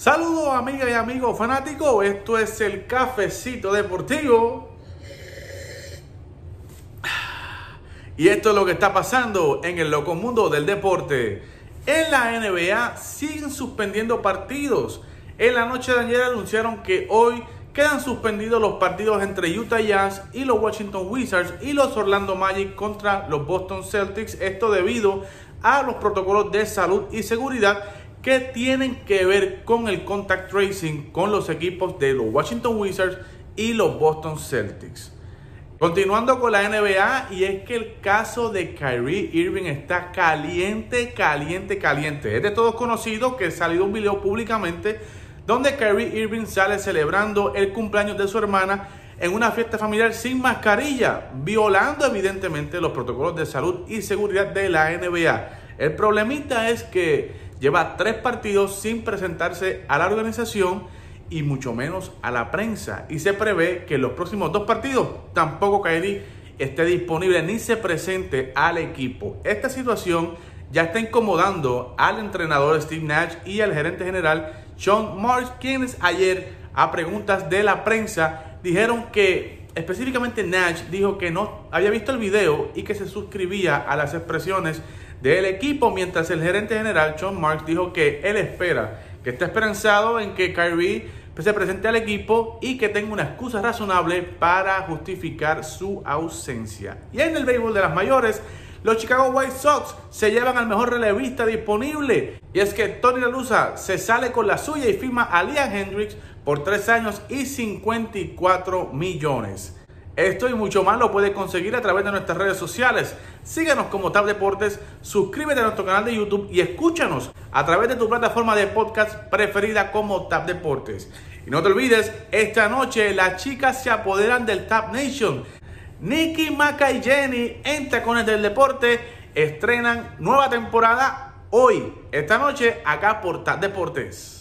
Saludos amigas y amigos fanáticos, esto es el cafecito deportivo. Y esto es lo que está pasando en el loco mundo del deporte. En la NBA siguen suspendiendo partidos. En la noche de ayer anunciaron que hoy quedan suspendidos los partidos entre Utah Jazz y los Washington Wizards y los Orlando Magic contra los Boston Celtics. Esto debido a los protocolos de salud y seguridad que tienen que ver con el contact tracing con los equipos de los Washington Wizards y los Boston Celtics. Continuando con la NBA, y es que el caso de Kyrie Irving está caliente, caliente, caliente. Es de todos conocido que ha salido un video públicamente donde Kyrie Irving sale celebrando el cumpleaños de su hermana en una fiesta familiar sin mascarilla, violando evidentemente los protocolos de salud y seguridad de la NBA. El problemita es que lleva tres partidos sin presentarse a la organización y mucho menos a la prensa. Y se prevé que en los próximos dos partidos tampoco Kyrie esté disponible ni se presente al equipo. Esta situación ya está incomodando al entrenador Steve Nash y al gerente general Sean Marsh, quienes ayer a preguntas de la prensa dijeron que específicamente Nash dijo que no había visto el video y que se suscribía a las expresiones del equipo, mientras el gerente general John Marks dijo que él espera, que está esperanzado en que Kyrie se presente al equipo y que tenga una excusa razonable para justificar su ausencia. Y en el béisbol de las mayores, los Chicago White Sox se llevan al mejor relevista disponible. Y es que Tony La se sale con la suya y firma a Liam Hendricks por 3 años y 54 millones. Esto y mucho más lo puedes conseguir a través de nuestras redes sociales. Síguenos como Tab Deportes, suscríbete a nuestro canal de YouTube y escúchanos a través de tu plataforma de podcast preferida como Tab Deportes. Y no te olvides, esta noche las chicas se apoderan del Tab Nation. Nicky, Maca y Jenny en Tacones del Deporte estrenan nueva temporada hoy, esta noche, acá por Tab Deportes.